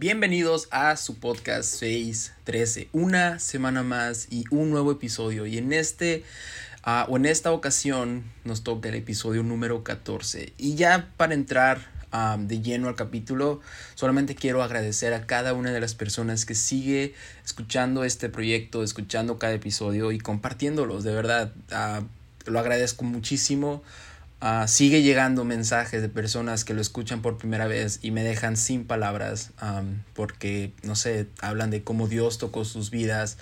Bienvenidos a su podcast 613, una semana más y un nuevo episodio. Y en este uh, o en esta ocasión nos toca el episodio número 14. Y ya para entrar de lleno al capítulo, solamente quiero agradecer a cada una de las personas que sigue escuchando este proyecto, escuchando cada episodio y compartiéndolos. De verdad, uh, lo agradezco muchísimo. Uh, sigue llegando mensajes de personas que lo escuchan por primera vez y me dejan sin palabras porque, no sé, hablan de cómo Dios tocó sus vidas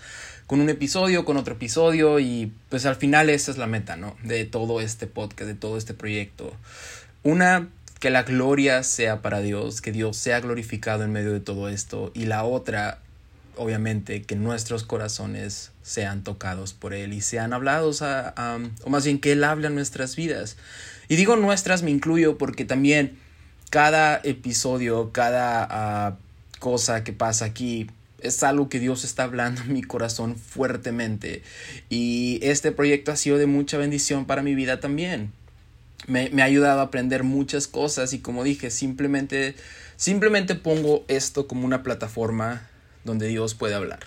con un episodio, con otro episodio y pues al final esa es la meta, ¿no? De todo este podcast, de todo este proyecto. Una, que la gloria sea para Dios, que Dios sea glorificado en medio de todo esto y la otra, obviamente, que nuestros corazones sean tocados por Él y sean hablados, a, o más bien que Él hable en nuestras vidas. Y digo nuestras, me incluyo porque también cada episodio, cada uh, cosa que pasa aquí es algo que Dios está hablando en mi corazón fuertemente. Y este proyecto ha sido de mucha bendición para mi vida también. Me, me ha ayudado a aprender muchas cosas y como dije, simplemente, simplemente pongo esto como una plataforma donde Dios puede hablar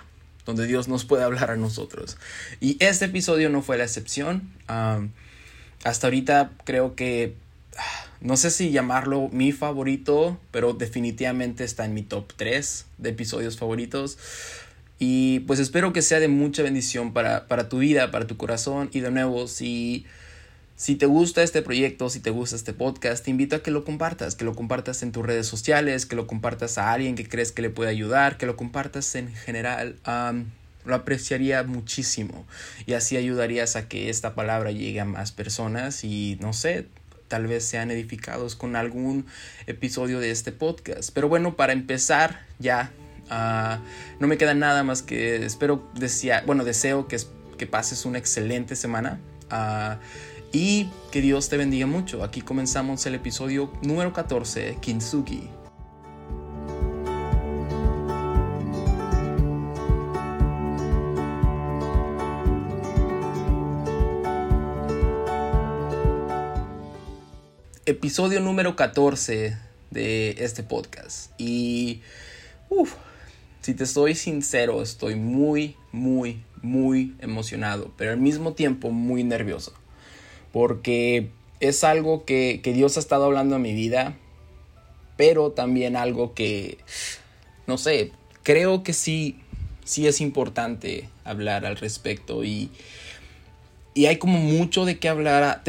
donde Dios nos puede hablar a nosotros. Y este episodio no fue la excepción. Hasta ahorita creo que, no sé si llamarlo mi favorito, pero definitivamente está en mi top 3 de episodios favoritos. Y pues espero que sea de mucha bendición para, para tu vida, para tu corazón. Y de nuevo, si si te gusta este proyecto, si te gusta este podcast, te invito a que lo compartas, que lo compartas en tus redes sociales, que lo compartas a alguien que crees que le puede ayudar, que lo compartas en general. Lo apreciaría muchísimo y así ayudarías a que esta palabra llegue a más personas y no sé, tal vez sean edificados con algún episodio de este podcast. Pero bueno, para empezar ya, uh, no me queda nada más que espero, bueno, deseo que, que pases una excelente semana. Uh, y que Dios te bendiga mucho. Aquí comenzamos el episodio número 14, Kintsugi. Episodio número 14 de este podcast. Y, uff, si te soy sincero, estoy muy, muy, muy emocionado, pero al mismo tiempo muy nervioso porque es algo que, que, Dios ha estado hablando en mi vida, pero también algo que, no sé, creo que sí, sí es importante hablar al respecto y, y hay como mucho de qué hablar.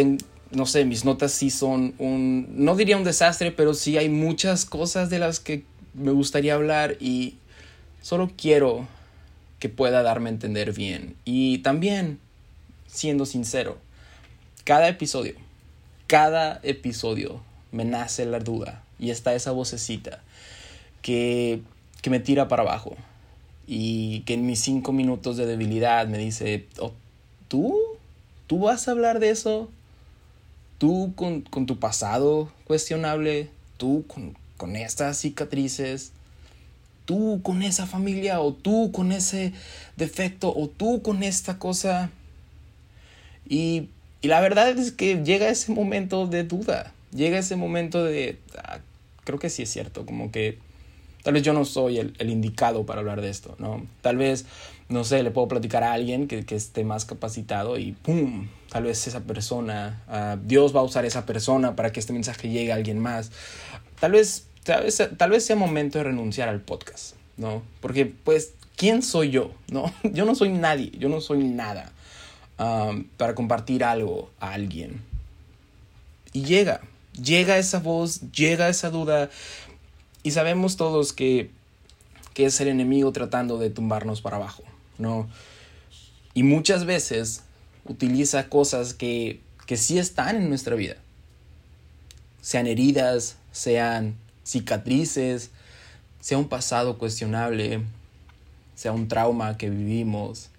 no sé, mis notas sí son un, no diría un desastre, pero sí hay muchas cosas de las que me gustaría hablar y solo quiero que pueda darme a entender bien. Y también, siendo sincero, cada episodio, cada episodio me nace la duda y está esa vocecita que, que me tira para abajo y que en mis cinco minutos de debilidad me dice, oh, ¿tú? ¿Tú vas a hablar de eso? ¿Tú con, con tu pasado cuestionable? ¿Tú con, con estas cicatrices? ¿Tú con esa familia? ¿O tú con ese defecto? ¿O tú con esta cosa? Y y la verdad es que llega ese momento de duda, llega ese momento de, ah, creo que sí es cierto, como que tal vez yo no soy el, indicado para hablar de esto, ¿no? Tal vez, no sé, le puedo platicar a alguien que, esté más capacitado y ¡pum! Tal vez esa persona, uh, Dios va a usar esa persona para que este mensaje llegue a alguien más. Tal vez, tal vez, tal vez sea momento de renunciar al podcast, ¿no? Porque pues, ¿quién soy yo? ¿No? Yo no soy nadie, yo no soy nada um, para compartir algo a alguien. Y llega, llega esa voz, llega esa duda y sabemos todos que, que es el enemigo tratando de tumbarnos para abajo, ¿no? Y muchas veces utiliza cosas que, que sí están en nuestra vida. Sean heridas, sean cicatrices, sea un pasado cuestionable, sea un trauma que vivimos,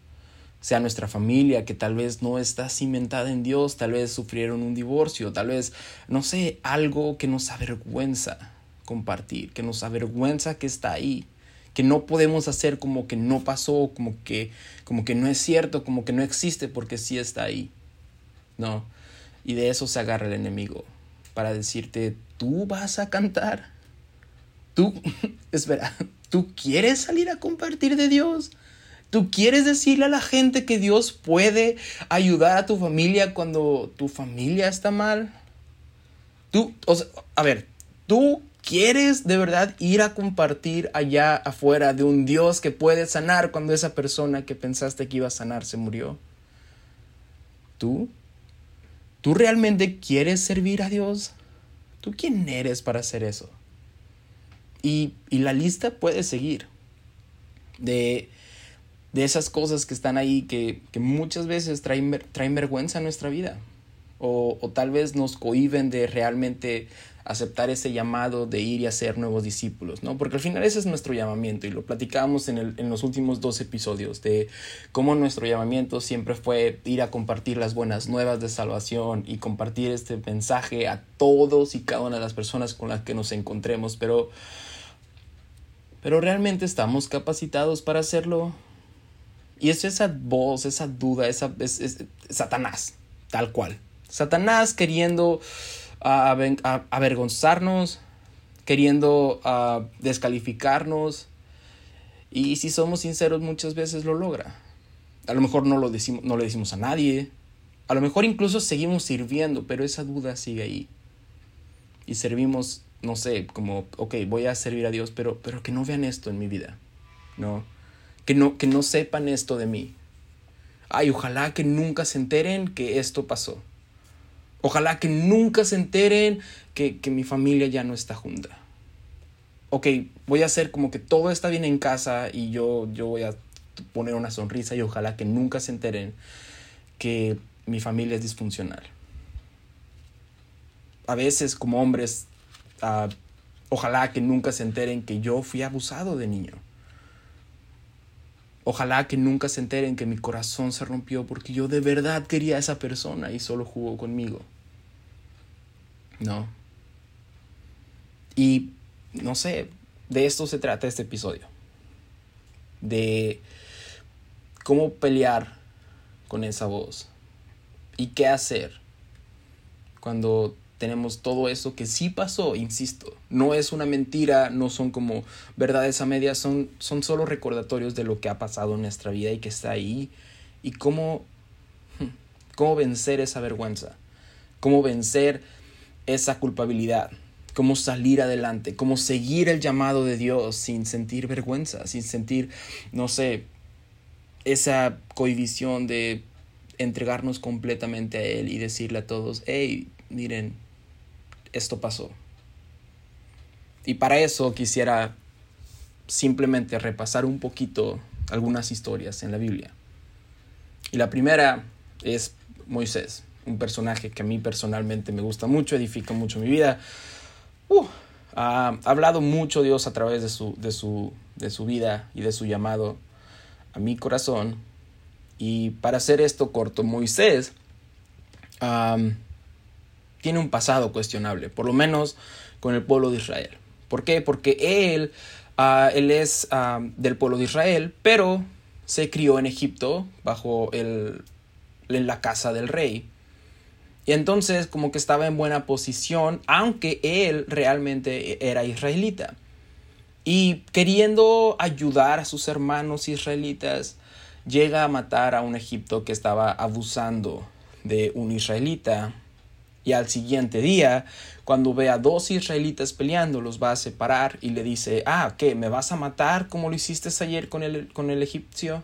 sea nuestra familia que tal vez no está cimentada en Dios, tal vez sufrieron un divorcio, tal vez, no sé, algo que nos avergüenza compartir, que nos avergüenza que está ahí, que no podemos hacer como que no pasó, como que, como que no es cierto, como que no existe porque sí está ahí. No. Y de eso se agarra el enemigo, para decirte, tú vas a cantar, Tú, espera, ¿tú quieres salir a compartir de Dios? ¿Tú quieres decirle a la gente que Dios puede ayudar a tu familia cuando tu familia está mal? Tú, a ver, ¿tú quieres de verdad ir a compartir allá afuera de un Dios que puede sanar cuando esa persona que pensaste que iba a sanar se murió? ¿Tú? ¿Tú realmente quieres servir a Dios? ¿Tú quién eres para hacer eso? Y, y la lista puede seguir de de esas cosas que están ahí que, muchas veces traen, traen, vergüenza a nuestra vida. O, o, tal vez nos cohiben de realmente aceptar ese llamado de ir y hacer nuevos discípulos, ¿no? Porque al final ese es nuestro llamamiento y lo platicábamos en, el, en los últimos dos episodios de cómo nuestro llamamiento siempre fue ir a compartir las buenas nuevas de salvación y compartir este mensaje a todos y cada una de las personas con las que nos encontremos, pero, pero realmente estamos capacitados para hacerlo. Y es esa voz, esa duda, esa, es, Satanás, tal cual. Satanás queriendo avergonzarnos, queriendo descalificarnos. Y si somos sinceros, muchas veces lo logra. A lo mejor no lo decimos, no le decimos a nadie. A lo mejor incluso seguimos sirviendo, pero esa duda sigue ahí. Y servimos, no sé, como, ok, voy a servir a Dios, pero, pero que no vean esto en mi vida. No que no, que no sepan esto de mí. Ay, ojalá que nunca se enteren que esto pasó. Ojalá que nunca se enteren que, que mi familia ya no está junta. Ok, voy a hacer como que todo está bien en casa y yo, yo voy a poner una sonrisa y ojalá que nunca se enteren que mi familia es disfuncional. A veces como hombres, uh, ojalá que nunca se enteren que yo fui abusado de niño. Ojalá que nunca se enteren que mi corazón se rompió porque yo de verdad quería a esa persona y solo jugó conmigo. No. Y no sé, de esto se trata este episodio. De cómo pelear con esa voz y qué hacer cuando tenemos todo eso que sí pasó, insisto. No es una mentira, no son como verdades a medias, son, son solo recordatorios de lo que ha pasado en nuestra vida y que está ahí. Y cómo, cómo vencer esa vergüenza, cómo vencer esa culpabilidad, cómo salir adelante, cómo seguir el llamado de Dios sin sentir vergüenza, sin sentir, no sé, esa cohibición de entregarnos completamente a Él y decirle a todos, hey, miren, esto pasó. Y para eso quisiera simplemente repasar un poquito algunas historias en la Biblia. Y la primera es Moisés, un personaje que a mí personalmente me gusta mucho, edifica mucho mi vida. Uh, ha hablado mucho Dios a través de su, de, su, de su vida y de su llamado a mi corazón. Y para hacer esto corto, Moisés tiene un pasado cuestionable, por lo menos con el pueblo de Israel. ¿Por qué? Porque él, ah, él es ah, del pueblo de Israel, pero se crió en Egipto bajo el, en la casa del rey. Y entonces como que estaba en buena posición, aunque él realmente era israelita. Y queriendo ayudar a sus hermanos israelitas, llega a matar a un Egipto que estaba abusando de un israelita y al siguiente día, cuando ve a dos israelitas peleando, los va a separar y le dice, ah, ¿qué? ¿Me vas a matar como lo hiciste ayer con el, con el egipcio?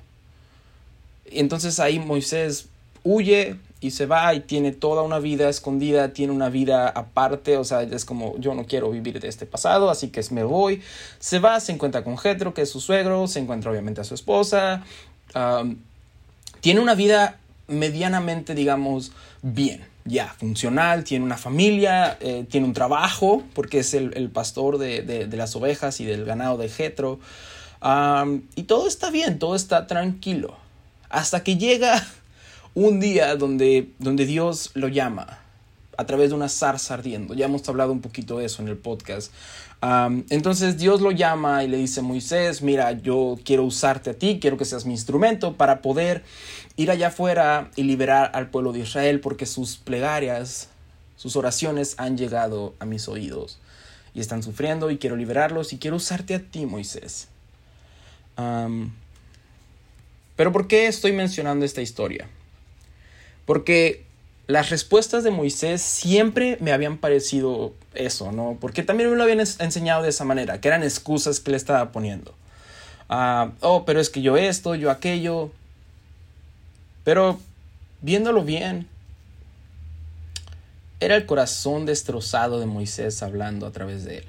Y entonces ahí Moisés huye y se va y tiene toda una vida escondida, tiene una vida aparte, o sea, es como yo no quiero vivir de este pasado, así que me voy. Se va, se encuentra con Jetro, que es su suegro, se encuentra obviamente a su esposa. tiene una vida medianamente, digamos, bien ya funcional, tiene una familia, eh, tiene un trabajo, porque es el, pastor de, las ovejas y del ganado de Jetro. y todo está bien, todo está tranquilo. Hasta que llega un día donde, donde Dios lo llama a través de una zarza ardiendo. Ya hemos hablado un poquito de eso en el podcast. entonces Dios lo llama y le dice, Moisés, mira, yo quiero usarte a ti, quiero que seas mi instrumento para poder ir allá afuera y liberar al pueblo de Israel porque sus plegarias, sus oraciones han llegado a mis oídos. y están sufriendo y quiero liberarlos y quiero usarte a ti, Moisés. pero ¿por qué estoy mencionando esta historia? Porque las respuestas de Moisés siempre me habían parecido eso, ¿no? Porque también me lo habían enseñado de esa manera, que eran excusas que le estaba poniendo. Ah, oh, pero es que yo esto, yo aquello. Pero viéndolo bien, era el corazón destrozado de Moisés hablando a través de él.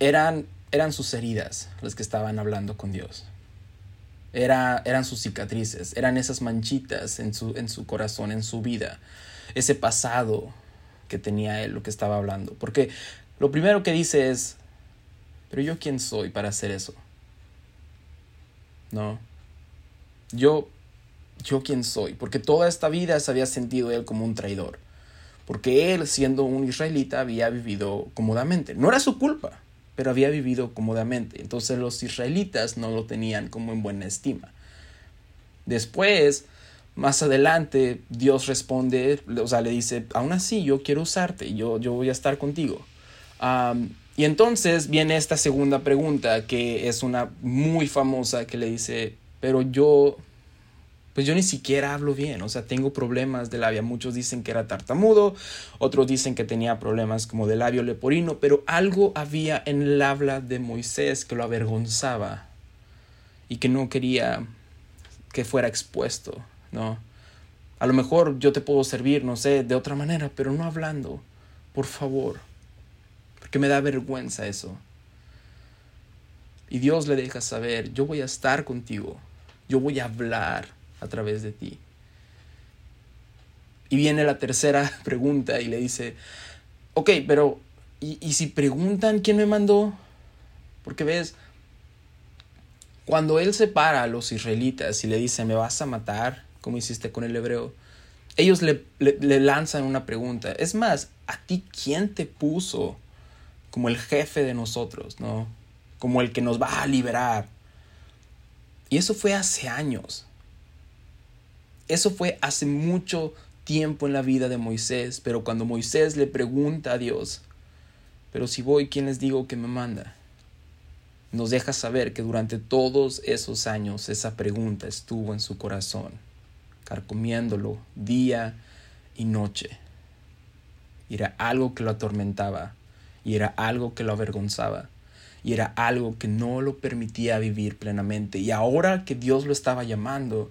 Eran, eran sus heridas las que estaban hablando con Dios. Era, eran sus cicatrices, eran esas manchitas en su, en su corazón, en su vida, ese pasado que tenía él, lo que estaba hablando. Porque lo primero que dice es, pero yo quién soy para hacer eso. No. Yo, yo quién soy, porque toda esta vida se había sentido él como un traidor. Porque él, siendo un israelita, había vivido cómodamente. No era su culpa, pero había vivido cómodamente. Entonces los israelitas no lo tenían como en buena estima. Después, más adelante, Dios responde, o sea, le dice, aún así yo quiero usarte, yo, yo voy a estar contigo. y entonces viene esta segunda pregunta, que es una muy famosa, que le dice, pero yo pues yo ni siquiera hablo bien, o sea, tengo problemas de labia. Muchos dicen que era tartamudo, otros dicen que tenía problemas como de labio leporino, pero algo había en el habla de Moisés que lo avergonzaba y que no quería que fuera expuesto, ¿no? A lo mejor yo te puedo servir, no sé, de otra manera, pero no hablando, por favor, porque me da vergüenza eso. Y Dios le deja saber, yo voy a estar contigo, yo voy a hablar a través de ti. Y viene la tercera pregunta y le dice, ok, pero ¿y, si preguntan quién me mandó? Porque ves, cuando él separa a los israelitas y le dice, me vas a matar, como hiciste con el hebreo, ellos le, le, lanzan una pregunta. Es más, ¿a ti quién te puso como el jefe de nosotros, no? Como el que nos va a liberar. Y eso fue hace años. Eso fue hace mucho tiempo en la vida de Moisés, pero cuando Moisés le pregunta a Dios, pero si voy, ¿quién les digo que me manda? Nos deja saber que durante todos esos años esa pregunta estuvo en su corazón, carcomiéndolo día y noche. Era algo que lo atormentaba, y era algo que lo avergonzaba, y era algo que no lo permitía vivir plenamente. Y ahora que Dios lo estaba llamando,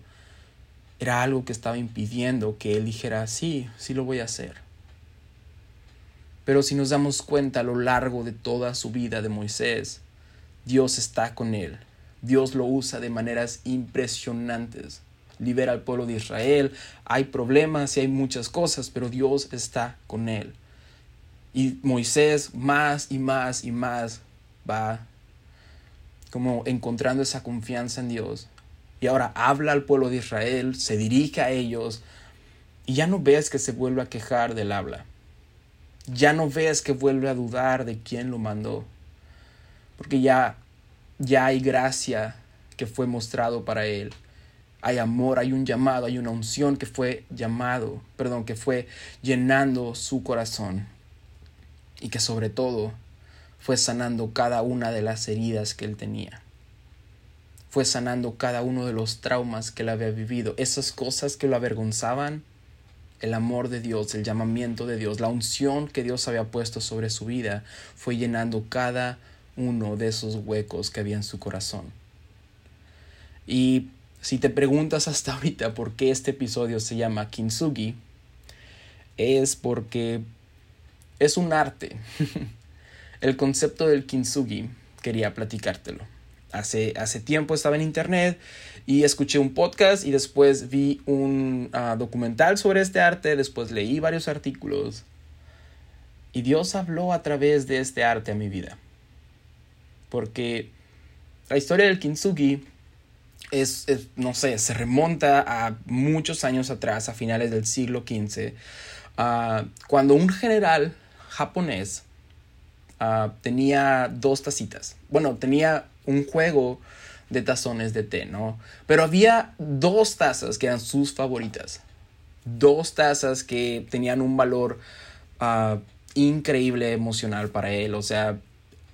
era algo que estaba impidiendo que él dijera, sí, sí lo voy a hacer. Pero si nos damos cuenta a lo largo de toda su vida de Moisés, Dios está con él. Dios lo usa de maneras impresionantes. Libera al pueblo de Israel. Hay problemas y hay muchas cosas, pero Dios está con él. Y Moisés más y más y más va como encontrando esa confianza en Dios y ahora habla al pueblo de Israel, se dirige a ellos y ya no ves que se vuelve a quejar del habla. Ya no ves que vuelve a dudar de quién lo mandó. Porque ya ya hay gracia que fue mostrado para él. Hay amor, hay un llamado, hay una unción que fue llamado, perdón, que fue llenando su corazón. Y que sobre todo fue sanando cada una de las heridas que él tenía fue sanando cada uno de los traumas que él había vivido, esas cosas que lo avergonzaban, el amor de Dios, el llamamiento de Dios, la unción que Dios había puesto sobre su vida, fue llenando cada uno de esos huecos que había en su corazón. Y si te preguntas hasta ahorita por qué este episodio se llama Kintsugi, es porque es un arte. el concepto del Kintsugi quería platicártelo hace, hace tiempo estaba en internet y escuché un podcast y después vi un ah, documental sobre este arte, después leí varios artículos y Dios habló a través de este arte a mi vida. Porque la historia del kintsugi es, no sé, se remonta a muchos años atrás, a finales del siglo XV, ah, cuando un general japonés ah, tenía dos tacitas. Bueno, tenía un juego de tazones de té, ¿no? Pero había dos tazas que eran sus favoritas. Dos tazas que tenían un valor ah, increíble emocional para él, o sea,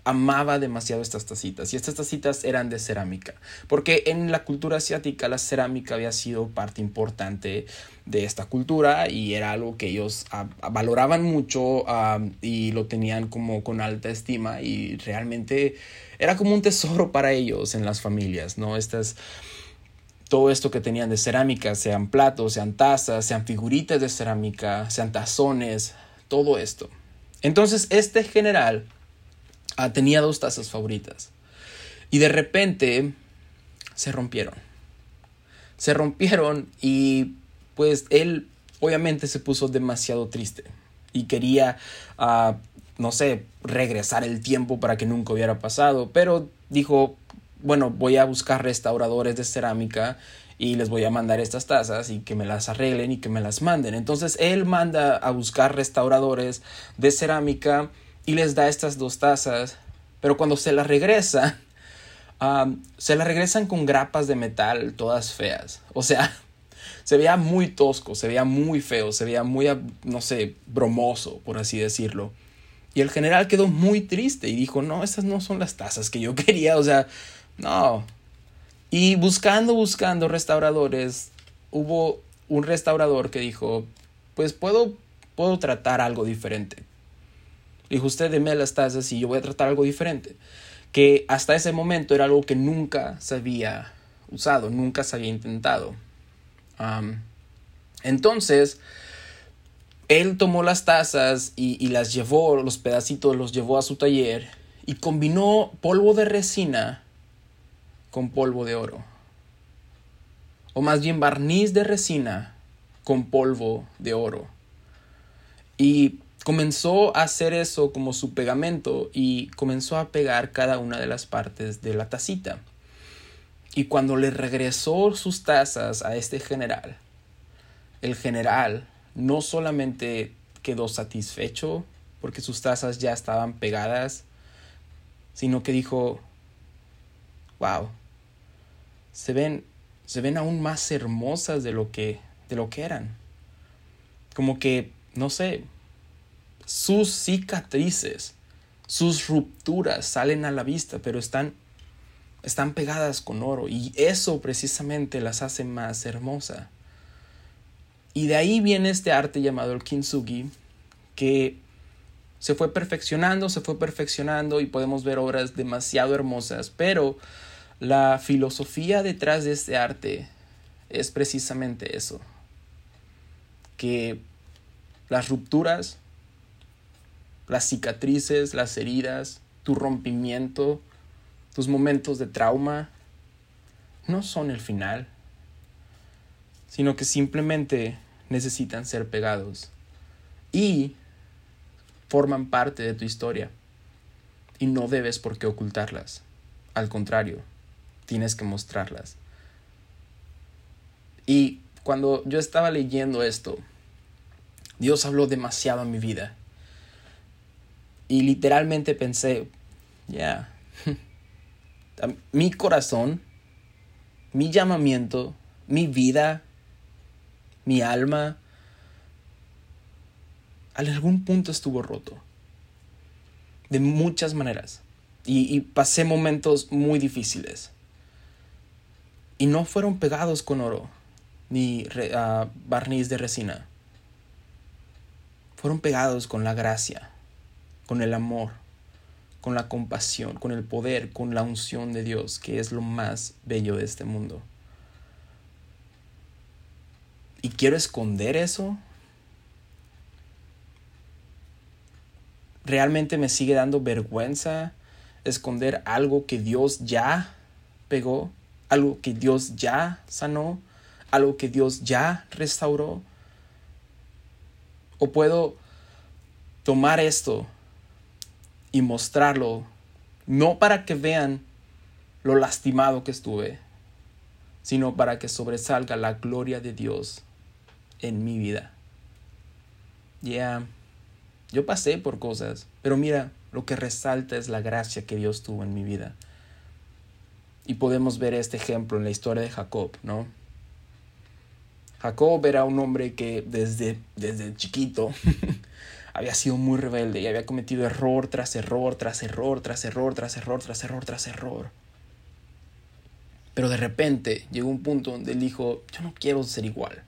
amaba demasiado estas tacitas y estas tacitas eran de cerámica porque en la cultura asiática la cerámica había sido parte importante de esta cultura y era algo que ellos ah, valoraban mucho y lo tenían como con alta estima y realmente era como un tesoro para ellos en las familias, ¿no? Estas todo esto que tenían de cerámica, sean platos, sean tazas, sean figuritas de cerámica, sean tazones, todo esto. Entonces este general ah, tenía dos tazas favoritas y de repente se rompieron. Se rompieron y pues él obviamente se puso demasiado triste y quería, ah, no sé, regresar el tiempo para que nunca hubiera pasado, pero dijo, bueno, voy a buscar restauradores de cerámica y les voy a mandar estas tazas y que me las arreglen y que me las manden. Entonces él manda a buscar restauradores de cerámica y les da estas dos tazas, pero cuando se las regresa, se las regresan con grapas de metal todas feas. O sea, se veía muy tosco, se veía muy feo, se veía muy, no sé, bromoso, por así decirlo. Y el general quedó muy triste y dijo, no, estas no son las tazas que yo quería, o sea, no. Y buscando, buscando restauradores, hubo un restaurador que dijo, pues puedo, puedo tratar algo diferente. Dijo, usted deme las tazas y yo voy a tratar algo diferente. Que hasta ese momento era algo que nunca se había usado, nunca se había intentado entonces, él tomó las tazas y, y, las llevó, los pedacitos los llevó a su taller y combinó polvo de resina con polvo de oro. O más bien barniz de resina con polvo de oro. Y comenzó a hacer eso como su pegamento y comenzó a pegar cada una de las partes de la tacita. Y cuando le regresó sus tazas a este general, el general no solamente quedó satisfecho porque sus tazas ya estaban pegadas, sino que dijo, wow, se ven, se ven aún más hermosas de lo que, de lo que eran. Como que, no sé, sus cicatrices, sus rupturas salen a la vista, pero están están pegadas con oro y eso precisamente las hace más hermosa. Y de ahí viene este arte llamado el kintsugi que se fue perfeccionando, se fue perfeccionando y podemos ver obras demasiado hermosas, pero la filosofía detrás de este arte es precisamente eso, que las rupturas, las cicatrices, las heridas, tu rompimiento, tus momentos de trauma no son el final, sino que simplemente necesitan ser pegados y forman parte de tu historia y no debes por qué ocultarlas. Al contrario, tienes que mostrarlas. Y cuando yo estaba leyendo esto, Dios habló demasiado en mi vida. Y literalmente pensé, ya, mi corazón, mi llamamiento, mi vida, mi alma, en algún punto estuvo roto. De muchas maneras. Y, pasé momentos muy difíciles. Y no fueron pegados con oro, ni ah, barniz de resina. Fueron pegados con la gracia, con el amor con la compasión, con el poder, con la unción de Dios, que es lo más bello de este mundo. ¿Y quiero esconder eso? ¿Realmente me sigue dando vergüenza esconder algo que Dios ya pegó? ¿Algo que Dios ya sanó? ¿Algo que Dios ya restauró? ¿O puedo tomar esto y mostrarlo, no para que vean lo lastimado que estuve, sino para que sobresalga la gloria de Dios en mi vida. Ya, yo pasé por cosas, pero mira, lo que resalta es la gracia que Dios tuvo en mi vida. Y podemos ver este ejemplo en la historia de Jacob, ¿no? Jacob era un hombre que desde, desde chiquito había sido muy rebelde y había cometido error tras error, tras error, tras error, tras error, tras error, tras error. Pero de repente llegó un punto donde él dijo, yo no quiero ser igual.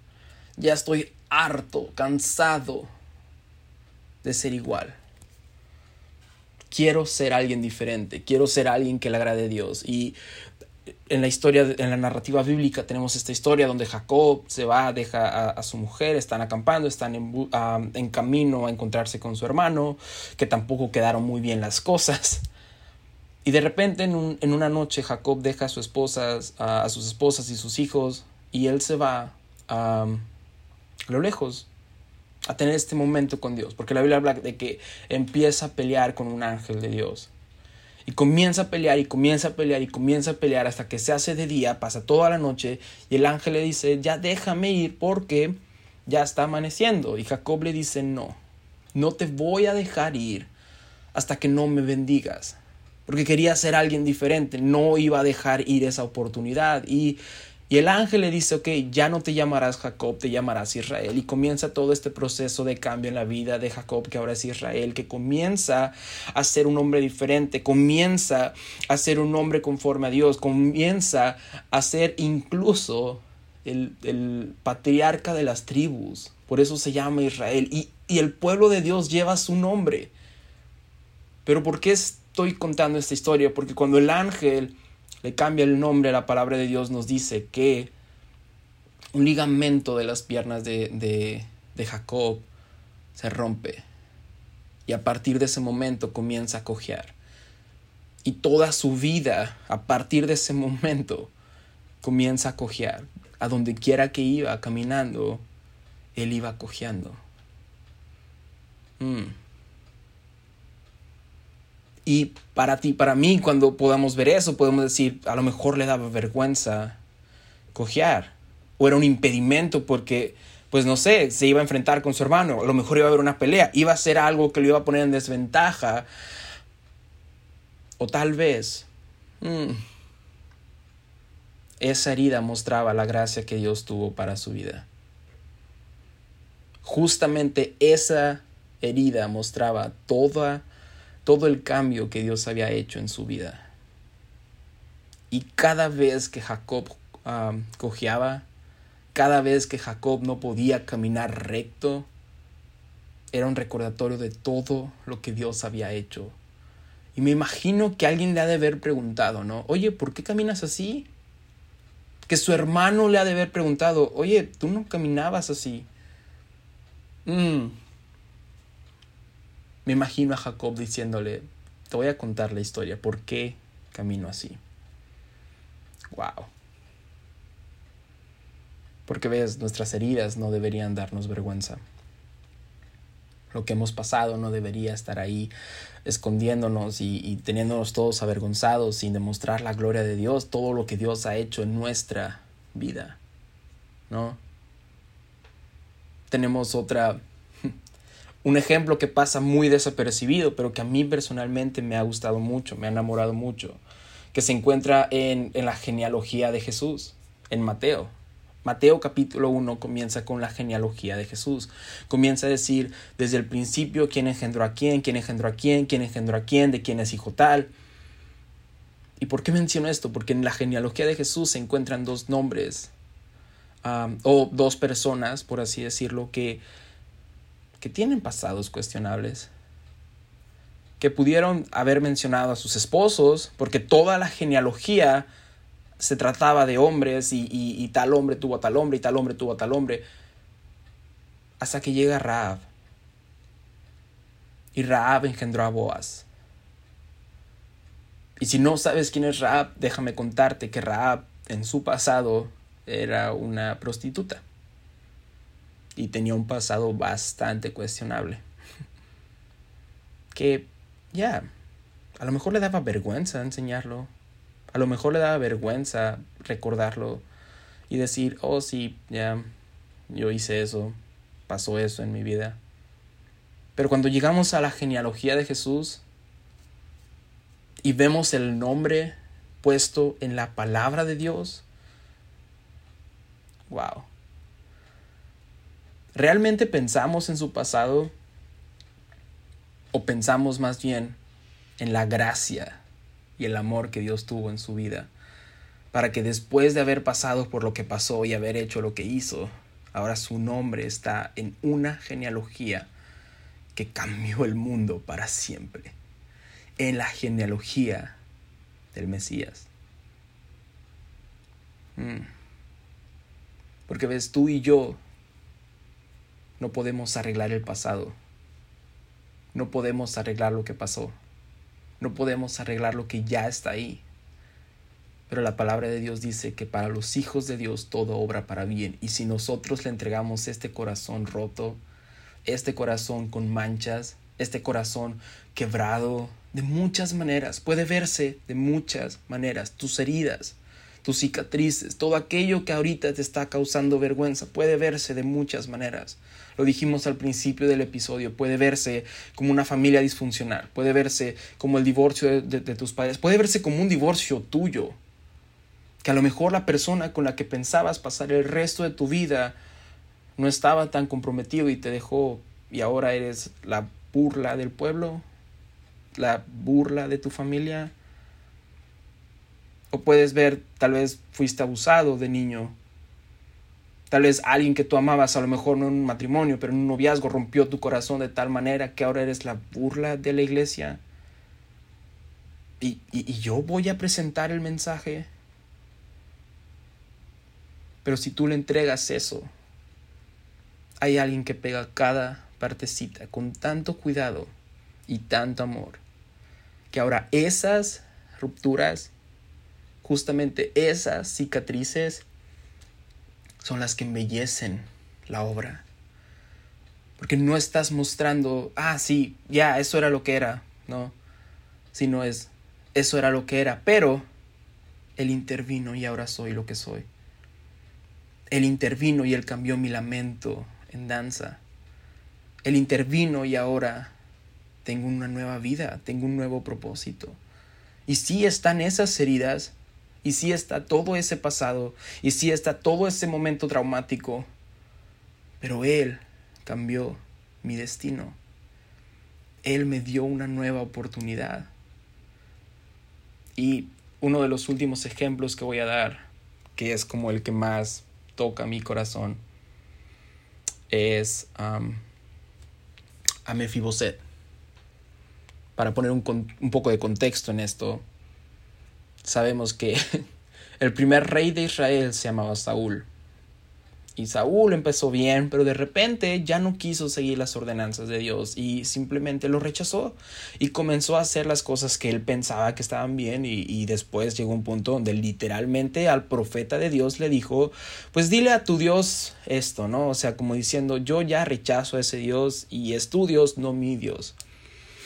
Ya estoy harto, cansado de ser igual. Quiero ser alguien diferente, quiero ser alguien que le agrade a Dios. Y en la historia, en la narrativa bíblica, tenemos esta historia donde Jacob se va, deja a, su mujer, están acampando, están en, en, camino a encontrarse con su hermano, que tampoco quedaron muy bien las cosas. Y de repente, en, un, en una noche, Jacob deja a, a, sus esposas y sus hijos, y él se va a lo lejos, a tener este momento con Dios, porque la Biblia habla de que empieza a pelear con un ángel de Dios. Y comienza a pelear y comienza a pelear y comienza a pelear hasta que se hace de día, pasa toda la noche y el ángel le dice, ya déjame ir porque ya está amaneciendo. Y Jacob le dice, no, no te voy a dejar ir hasta que no me bendigas. Porque quería ser alguien diferente, no iba a dejar ir esa oportunidad. Y y el ángel le dice, ok, ya no te llamarás Jacob, te llamarás Israel. Y comienza todo este proceso de cambio en la vida de Jacob, que ahora es Israel, que comienza a ser un hombre diferente, comienza a ser un hombre conforme a Dios, comienza a ser incluso el, patriarca de las tribus. Por eso se llama Israel. Y, y el pueblo de Dios lleva su nombre. Pero ¿por qué estoy contando esta historia? Porque cuando el ángel le cambia el nombre, la palabra de Dios nos dice que un ligamento de las piernas de, de, de Jacob se rompe. Y a partir de ese momento comienza a cojear. Y toda su vida, a partir de ese momento, comienza a cojear. A donde quiera que iba caminando, él iba cojeando. Mm. Y para ti, para mí, cuando podamos ver eso, podemos decir, a lo mejor le daba vergüenza cojear. O era un impedimento porque, pues no sé, se iba a enfrentar con su hermano. A lo mejor iba a haber una pelea. Iba a ser algo que lo iba a poner en desventaja. O tal vez... Mm, esa herida mostraba la gracia que Dios tuvo para su vida. Justamente esa herida mostraba toda todo el cambio que Dios había hecho en su vida. Y cada vez que Jacob cojeaba, cada vez que Jacob no podía caminar recto, era un recordatorio de todo lo que Dios había hecho. Y me imagino que alguien le ha de haber preguntado, ¿no? Oye, ¿por qué caminas así? Que su hermano le ha de haber preguntado, oye, tú no caminabas así. Mm, me imagino a Jacob diciéndole, te voy a contar la historia, ¿por qué camino así? Wow. Porque ves, nuestras heridas no deberían darnos vergüenza. Lo que hemos pasado no debería estar ahí escondiéndonos y, y, teniéndonos todos avergonzados sin demostrar la gloria de Dios, todo lo que Dios ha hecho en nuestra vida. ¿No? Tenemos otra un ejemplo que pasa muy desapercibido, pero que a mí personalmente me ha gustado mucho, me ha enamorado mucho, que se encuentra en, la genealogía de Jesús, en Mateo. Mateo capítulo 1 comienza con la genealogía de Jesús. Comienza a decir desde el principio quién engendró a quién, quién engendró a quién, quién engendró a quién, de quién es hijo tal. ¿Y por qué menciono esto? Porque en la genealogía de Jesús se encuentran dos nombres o dos personas, por así decirlo, que que tienen pasados cuestionables, que pudieron haber mencionado a sus esposos, porque toda la genealogía se trataba de hombres y, tal hombre tuvo a tal hombre y tal hombre tuvo a tal hombre, hasta que llega Raab. Y Raab engendró a Boaz. Y si no sabes quién es Raab, déjame contarte que Raab en su pasado era una prostituta y tenía un pasado bastante cuestionable. Que ya, a lo mejor le daba vergüenza enseñarlo, a lo mejor le daba vergüenza recordarlo y decir, oh sí, ya, yo hice eso, pasó eso en mi vida. Pero cuando llegamos a la genealogía de Jesús y vemos el nombre puesto en la palabra de Dios, wow. ¿Realmente pensamos en su pasado? o pensamos más bien en la gracia y el amor que Dios tuvo en su vida, para que después de haber pasado por lo que pasó y haber hecho lo que hizo, ahora su nombre está en una genealogía que cambió el mundo para siempre, en la genealogía del Mesías. Mm. Porque ves, tú y yo no podemos arreglar el pasado. No podemos arreglar lo que pasó. No podemos arreglar lo que ya está ahí. Pero la palabra de Dios dice que para los hijos de Dios todo obra para bien. Y si nosotros le entregamos este corazón roto, este corazón con manchas, este corazón quebrado, de muchas maneras, puede verse de muchas maneras, tus heridas, tus cicatrices, todo aquello que ahorita te está causando vergüenza, puede verse de muchas maneras. Lo dijimos al principio del episodio, puede verse como una familia disfuncional, puede verse como el divorcio de, tus padres, puede verse como un divorcio tuyo, que a lo mejor la persona con la que pensabas pasar el resto de tu vida no estaba tan comprometido y te dejó y ahora eres la burla del pueblo, la burla de tu familia, o puedes ver, tal vez fuiste abusado de niño. Tal vez alguien que tú amabas, a lo mejor no en un matrimonio, pero en un noviazgo rompió tu corazón de tal manera que ahora eres la burla de la iglesia. Y, y, yo voy a presentar el mensaje. Pero si tú le entregas eso, hay alguien que pega cada partecita con tanto cuidado y tanto amor, que ahora esas rupturas justamente esas cicatrices son las que embellecen la obra. Porque no estás mostrando, ah, sí, ya, eso era lo que era, no, sino es, eso era lo que era, pero Él intervino y ahora soy lo que soy. Él intervino y Él cambió mi lamento en danza. Él intervino y ahora tengo una nueva vida, tengo un nuevo propósito. Y sí están esas heridas, y sí está todo ese pasado, y sí está todo ese momento traumático, pero Él cambió mi destino. Él me dio una nueva oportunidad. Y uno de los últimos ejemplos que voy a dar, que es como el que más toca mi corazón, es um, a Mefiboset. Para poner un, un poco de contexto en esto, sabemos que el primer rey de Israel se llamaba Saúl. Y Saúl empezó bien, pero de repente ya no quiso seguir las ordenanzas de Dios y simplemente lo rechazó y comenzó a hacer las cosas que él pensaba que estaban bien y, y, después llegó un punto donde literalmente al profeta de Dios le dijo, pues dile a tu Dios esto, ¿no? O sea, como diciendo, yo ya rechazo a ese Dios y es tu Dios, no mi Dios.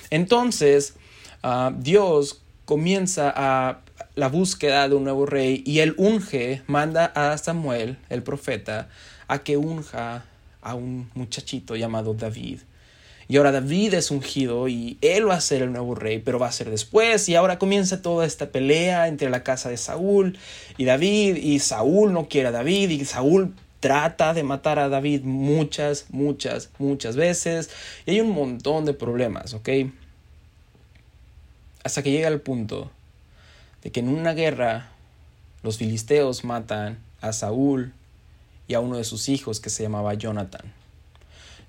Entonces, uh, Dios comienza a la búsqueda de un nuevo rey y él unge, manda a Samuel, el profeta, a que unja a un muchachito llamado David. Y ahora David es ungido y él va a ser el nuevo rey, pero va a ser después. Y ahora comienza toda esta pelea entre la casa de Saúl y David. Y Saúl no quiere a David y Saúl trata de matar a David muchas, muchas, muchas veces. Y hay un montón de problemas, ¿ok? Hasta que llega el punto de que en una guerra los filisteos matan a Saúl y a uno de sus hijos que se llamaba Jonathan.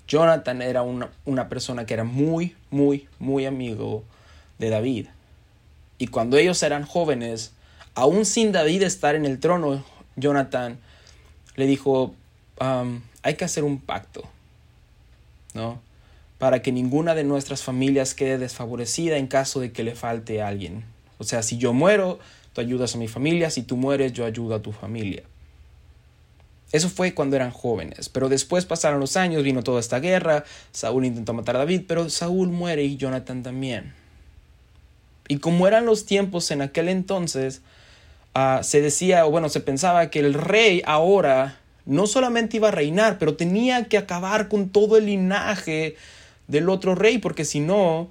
Jonathan era una, una, persona que era muy, muy, muy amigo de David. Y cuando ellos eran jóvenes, aún sin David estar en el trono, Jonathan le dijo, hay que hacer un pacto, ¿no? Para que ninguna de nuestras familias quede desfavorecida en caso de que le falte alguien. O sea, si yo muero, tú ayudas a mi familia, si tú mueres, yo ayudo a tu familia. Eso fue cuando eran jóvenes, pero después pasaron los años, vino toda esta guerra, Saúl intentó matar a David, pero Saúl muere y Jonathan también. Y como eran los tiempos en aquel entonces, ah, se decía, o bueno, se pensaba que el rey ahora no solamente iba a reinar, pero tenía que acabar con todo el linaje del otro rey, porque si no,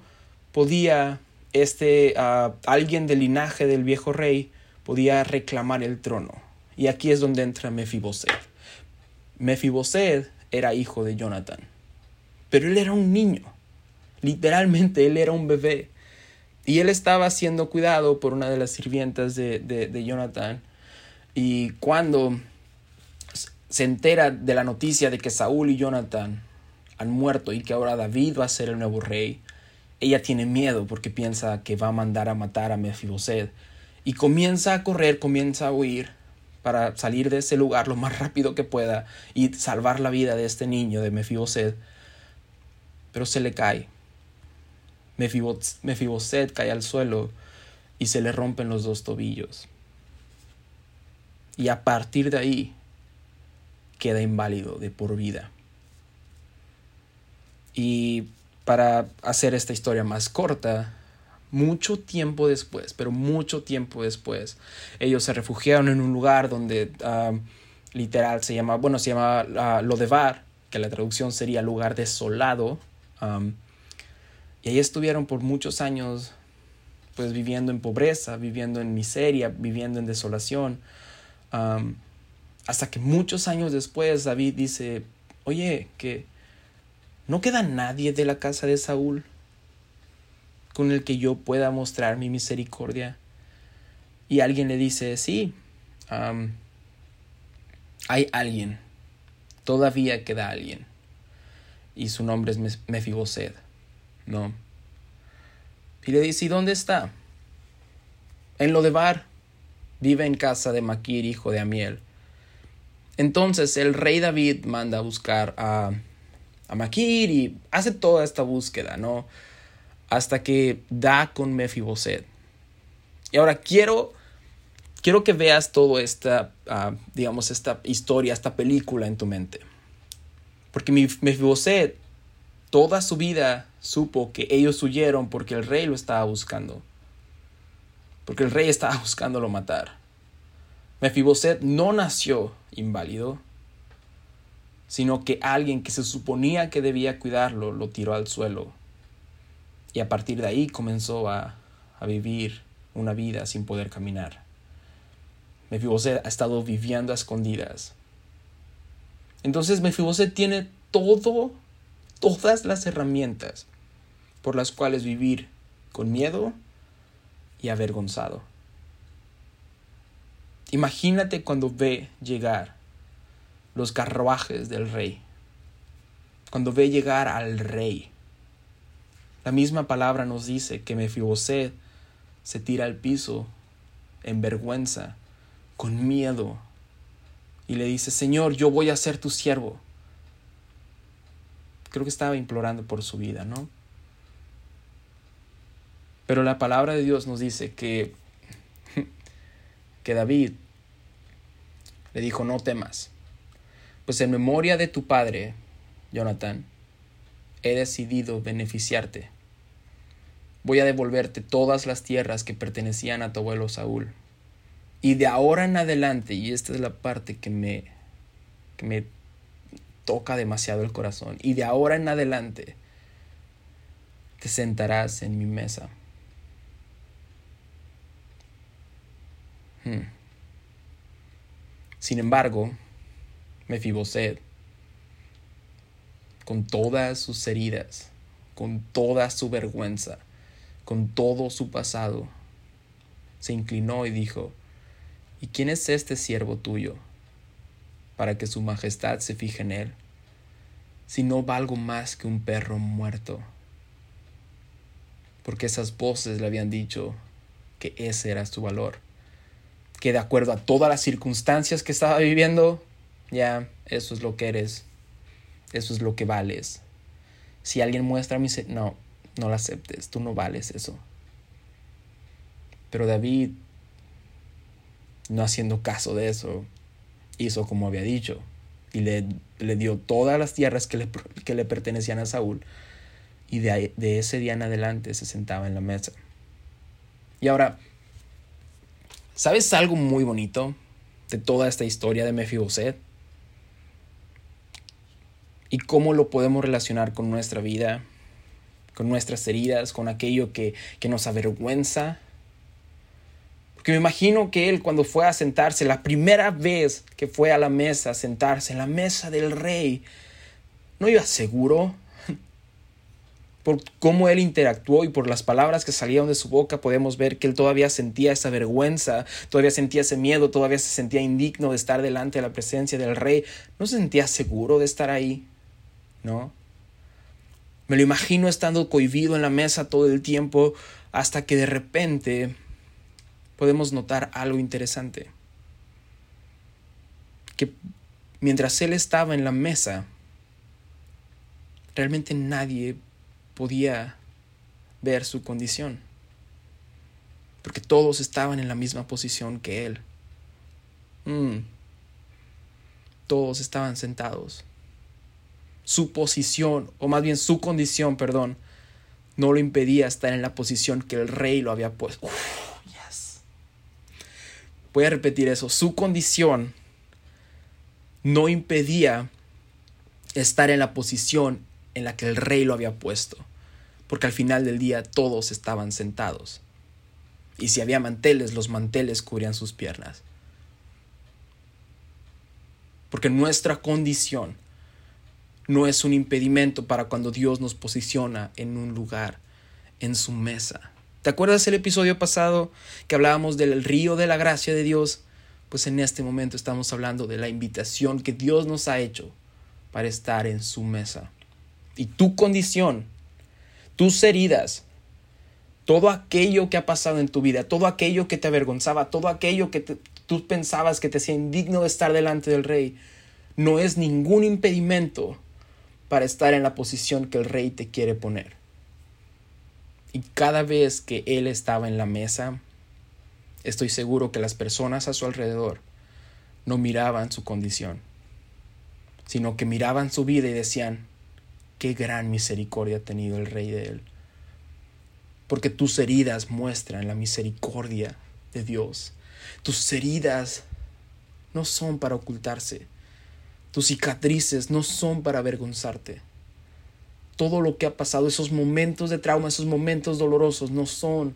podía este, uh, alguien del linaje del viejo rey podía reclamar el trono. Y aquí es donde entra Mefiboset. Mefiboset era hijo de Jonathan, pero él era un niño. Literalmente él era un bebé. Y él estaba siendo cuidado por una de las sirvientas de, de, de Jonathan. Y cuando se entera de la noticia de que Saúl y Jonathan han muerto y que ahora David va a ser el nuevo rey, ella tiene miedo porque piensa que va a mandar a matar a Mefiboset y comienza a correr, comienza a huir para salir de ese lugar lo más rápido que pueda y salvar la vida de este niño de Mefiboset. Pero se le cae. Mefiboset cae al suelo y se le rompen los dos tobillos. Y a partir de ahí queda inválido de por vida. Y para hacer esta historia más corta, mucho tiempo después, pero mucho tiempo después, ellos se refugiaron en un lugar donde ah, literal se llama, bueno, se llama uh, que la traducción sería lugar desolado. y ahí estuvieron por muchos años, pues viviendo en pobreza, viviendo en miseria, viviendo en desolación. hasta que muchos años después David dice, oye, que ¿No queda nadie de la casa de Saúl con el que yo pueda mostrar mi misericordia? Y alguien le dice, sí, hay alguien, todavía queda alguien. Y su nombre es Mefiboset, ¿no? Y le dice, ¿y dónde está? En lo de Bar, vive en casa de Maquir, hijo de Amiel. Entonces el rey David manda a buscar a a Makir y hace toda esta búsqueda, ¿no? Hasta que da con Mefiboset. Y ahora quiero, quiero que veas toda esta, ah, digamos, esta historia, esta película en tu mente. Porque Mefiboset toda su vida supo que ellos huyeron porque el rey lo estaba buscando. Porque el rey estaba buscándolo matar. Mefiboset no nació inválido sino que alguien que se suponía que debía cuidarlo lo tiró al suelo. Y a partir de ahí comenzó a, a vivir una vida sin poder caminar. Mefiboset ha estado viviendo a escondidas. Entonces Mefiboset tiene todo, todas las herramientas por las cuales vivir con miedo y avergonzado. Imagínate cuando ve llegar los carruajes del rey. Cuando ve llegar al rey. La misma palabra nos dice que Mefiboset se tira al piso en vergüenza, con miedo, y le dice, Señor, yo voy a ser tu siervo. Creo que estaba implorando por su vida, ¿no? Pero la palabra de Dios nos dice que, que David le dijo, no temas, pues en memoria de tu padre, Jonathan, he decidido beneficiarte. Voy a devolverte todas las tierras que pertenecían a tu abuelo Saúl. Y de ahora en adelante, y esta es la parte que me, que me toca demasiado el corazón, y de ahora en adelante te sentarás en mi mesa. Hmm. Sin embargo, Mefiboset, con todas sus heridas, con toda su vergüenza, con todo su pasado, se inclinó y dijo, ¿Y quién es este siervo tuyo para que su majestad se fije en él, si no valgo más que un perro muerto? Porque esas voces le habían dicho que ese era su valor, que de acuerdo a todas las circunstancias que estaba viviendo, ya, eso es lo que eres, eso es lo que vales. Si alguien muestra mi... No, no lo aceptes, tú no vales eso. Pero David, no haciendo caso de eso, hizo como había dicho y le, le dio todas las tierras que le, que le pertenecían a Saúl y de, de ese día en adelante se sentaba en la mesa. Y ahora, ¿sabes algo muy bonito de toda esta historia de Mefiboset? Y cómo lo podemos relacionar con nuestra vida, con nuestras heridas, con aquello que, que nos avergüenza. Porque me imagino que él cuando fue a sentarse, la primera vez que fue a la mesa a sentarse, en la mesa del rey, no iba seguro. por cómo él interactuó y por las palabras que salían de su boca podemos ver que él todavía sentía esa vergüenza, todavía sentía ese miedo, todavía se sentía indigno de estar delante de la presencia del rey, no se sentía seguro de estar ahí, ¿no? Me lo imagino estando cohibido en la mesa todo el tiempo hasta que de repente podemos notar algo interesante. Que mientras él estaba en la mesa, realmente nadie podía ver su condición, porque todos estaban en la misma posición que él. Mm. Todos estaban sentados. Su posición, o más bien su condición, perdón, no lo impedía estar en la posición que el rey lo había puesto. Voy a repetir eso. Su condición no impedía estar en la posición en la que el rey lo había puesto, porque al final del día todos estaban sentados. Y si había manteles, los manteles cubrían sus piernas. Porque nuestra condición no es un impedimento para cuando Dios nos posiciona en un lugar, en su mesa. ¿Te acuerdas el episodio pasado que hablábamos del río de la gracia de Dios? Pues en este momento estamos hablando de la invitación que Dios nos ha hecho para estar en su mesa y tu condición, tus heridas, todo aquello que ha pasado en tu vida, todo aquello que te avergonzaba, todo aquello que tú pensabas que te hacía indigno de estar delante del rey, no es ningún impedimento para estar en la posición que el rey te quiere poner. Y cada vez que él estaba en la mesa, estoy seguro que las personas a su alrededor no miraban su condición, sino que miraban su vida y decían, qué gran misericordia ha tenido el Rey de él. Porque tus heridas muestran la misericordia de Dios. Tus heridas no son para ocultarse. Tus cicatrices no son para avergonzarte. Todo lo que ha pasado, esos momentos de trauma, esos momentos dolorosos, no son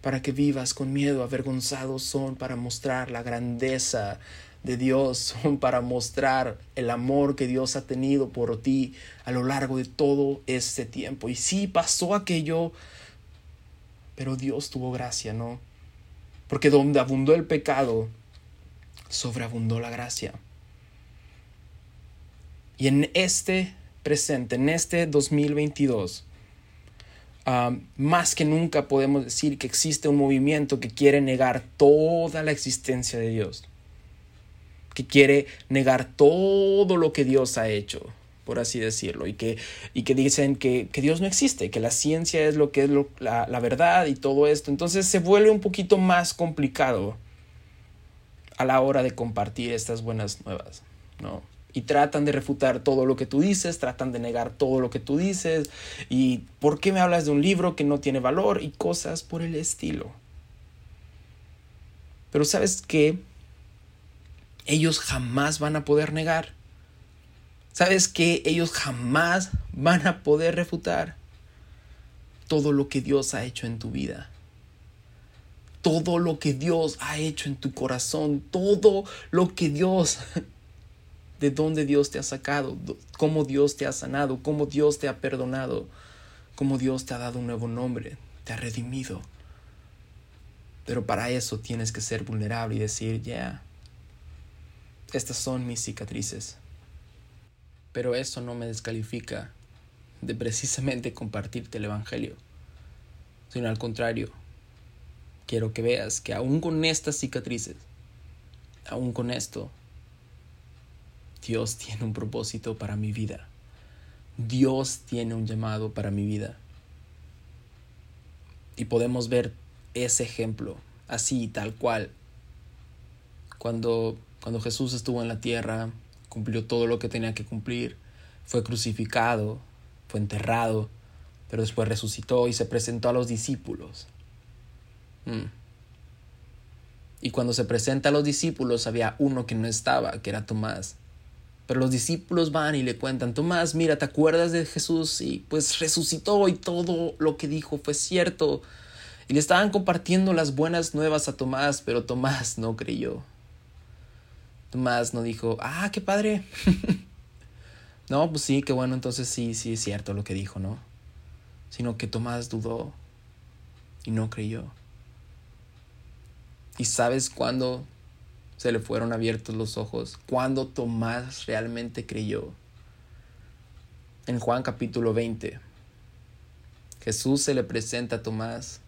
para que vivas con miedo, avergonzados, son para mostrar la grandeza de Dios son para mostrar el amor que Dios ha tenido por ti a lo largo de todo este tiempo. Y sí pasó aquello, pero Dios tuvo gracia, ¿no? Porque donde abundó el pecado, sobreabundó la gracia. Y en este presente, en este 2022, ah, más que nunca podemos decir que existe un movimiento que quiere negar toda la existencia de Dios que quiere negar todo lo que Dios ha hecho, por así decirlo, y que, y que dicen que, Dios no existe, que la ciencia es lo que es la, la verdad y todo esto. Entonces se vuelve un poquito más complicado a la hora de compartir estas buenas nuevas, ¿no? Y tratan de refutar todo lo que tú dices, tratan de negar todo lo que tú dices, y ¿por qué me hablas de un libro que no tiene valor? y cosas por el estilo. Pero sabes qué? ellos jamás van a poder negar. ¿Sabes qué? Ellos jamás van a poder refutar todo lo que Dios ha hecho en tu vida. Todo lo que Dios ha hecho en tu corazón. Todo lo que Dios, de dónde Dios te ha sacado, cómo Dios te ha sanado, cómo Dios te ha perdonado, cómo Dios te ha dado un nuevo nombre, te ha redimido. Pero para eso tienes que ser vulnerable y decir, ya, estas son mis cicatrices. Pero eso no me descalifica de precisamente compartirte el Evangelio, sino al contrario, quiero que veas que aún con estas cicatrices, aún con esto, Dios tiene un propósito para mi vida. Dios tiene un llamado para mi vida. Y podemos ver ese ejemplo, así, tal cual, cuando cuando Jesús estuvo en la tierra, cumplió todo lo que tenía que cumplir, fue crucificado, fue enterrado, pero después resucitó y se presentó a los discípulos. Mm. Y cuando se presenta a los discípulos había uno que no estaba, que era Tomás. Pero los discípulos van y le cuentan, Tomás, mira, ¿te acuerdas de Jesús? Y pues resucitó y todo lo que dijo fue cierto. Y le estaban compartiendo las buenas nuevas a Tomás, pero Tomás no creyó. Tomás no dijo, ah, qué padre. no, pues sí, qué bueno, entonces sí, sí es cierto lo que dijo, ¿no? sino que Tomás dudó y no creyó. ¿Y sabes cuándo se le fueron abiertos los ojos? ¿Cuándo Tomás realmente creyó? En Juan capítulo 20, Jesús se le presenta a Tomás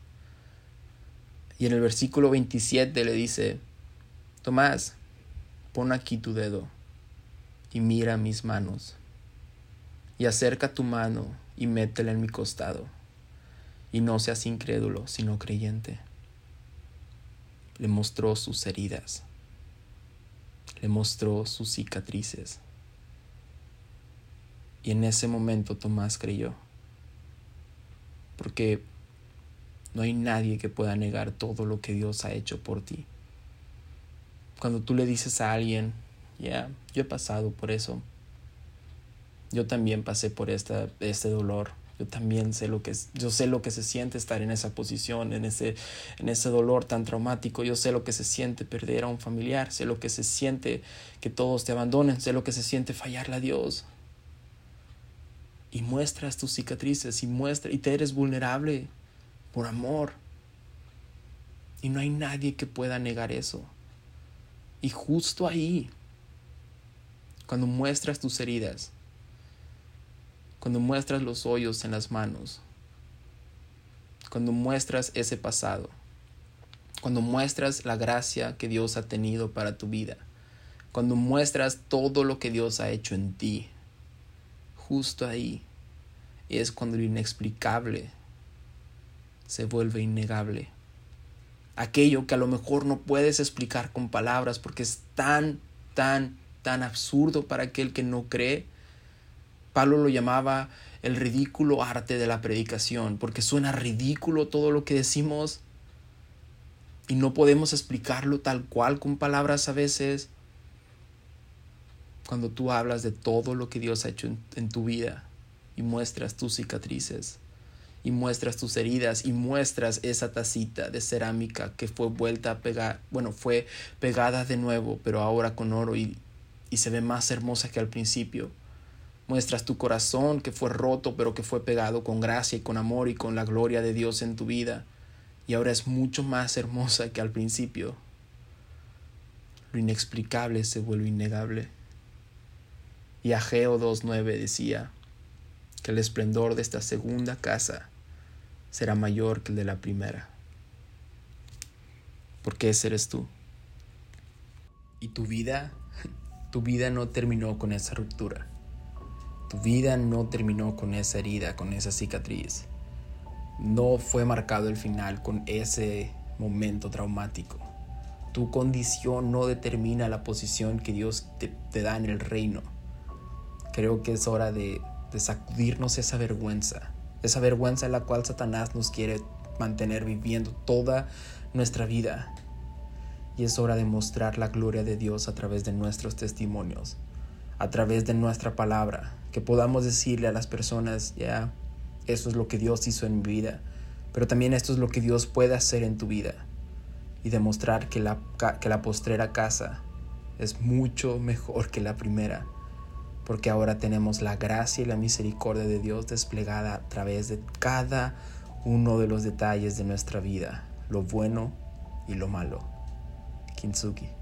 y en el versículo 27 le dice, Tomás, pon aquí tu dedo y mira mis manos y acerca tu mano y métela en mi costado y no seas incrédulo, sino creyente. Le mostró sus heridas, le mostró sus cicatrices. Y en ese momento Tomás creyó, porque no hay nadie que pueda negar todo lo que Dios ha hecho por ti. Cuando tú le dices a alguien, ya, yo he pasado por eso, yo también pasé por esta, este dolor, yo también sé lo que es, yo sé lo que se siente estar en esa posición, en ese, en ese dolor tan traumático. Yo sé lo que se siente perder a un familiar, sé lo que se siente que todos te abandonen, sé lo que se siente fallarle a Dios. Y muestras tus cicatrices y muestra y te eres vulnerable por amor. Y no hay nadie que pueda negar eso. Y justo ahí, cuando muestras tus heridas, cuando muestras los hoyos en las manos, cuando muestras ese pasado, cuando muestras la gracia que Dios ha tenido para tu vida, cuando muestras todo lo que Dios ha hecho en ti, justo ahí es cuando lo inexplicable se vuelve innegable. Aquello que a lo mejor no puedes explicar con palabras porque es tan, tan, tan absurdo para aquel que no cree, Pablo lo llamaba el ridículo arte de la predicación, porque suena ridículo todo lo que decimos y no podemos explicarlo tal cual con palabras a veces. Cuando tú hablas de todo lo que Dios ha hecho en, tu vida y muestras tus cicatrices y muestras tus heridas y muestras esa tacita de cerámica que fue vuelta a pegar, bueno, fue pegada de nuevo, pero ahora con oro y, y se ve más hermosa que al principio Muestras tu corazón que fue roto pero que fue pegado con gracia y con amor y con la gloria de Dios en tu vida y ahora es mucho más hermosa que al principio. Lo inexplicable se vuelve innegable. Y Ageo 2.9 decía que el esplendor de esta segunda casa será mayor que el de la primera. Porque ese eres tú. Y tu vida, tu vida no terminó con esa ruptura. Tu vida no terminó con esa herida, con esa cicatriz. No fue marcado el final con ese momento traumático. Tu condición no determina la posición que Dios te, da en el reino. Creo que es hora de, de sacudirnos esa vergüenza, esa vergüenza en la cual Satanás nos quiere mantener viviendo toda nuestra vida. Y es hora de mostrar la gloria de Dios a través de nuestros testimonios, a través de nuestra palabra, que podamos decirle a las personas, ya, eso es lo que Dios hizo en mi vida, pero también esto es lo que Dios puede hacer en tu vida y demostrar que la, que la postrera casa es mucho mejor que la primera, porque ahora tenemos la gracia y la misericordia de Dios desplegada a través de cada uno de los detalles de nuestra vida, lo bueno y lo malo. Kintsugi.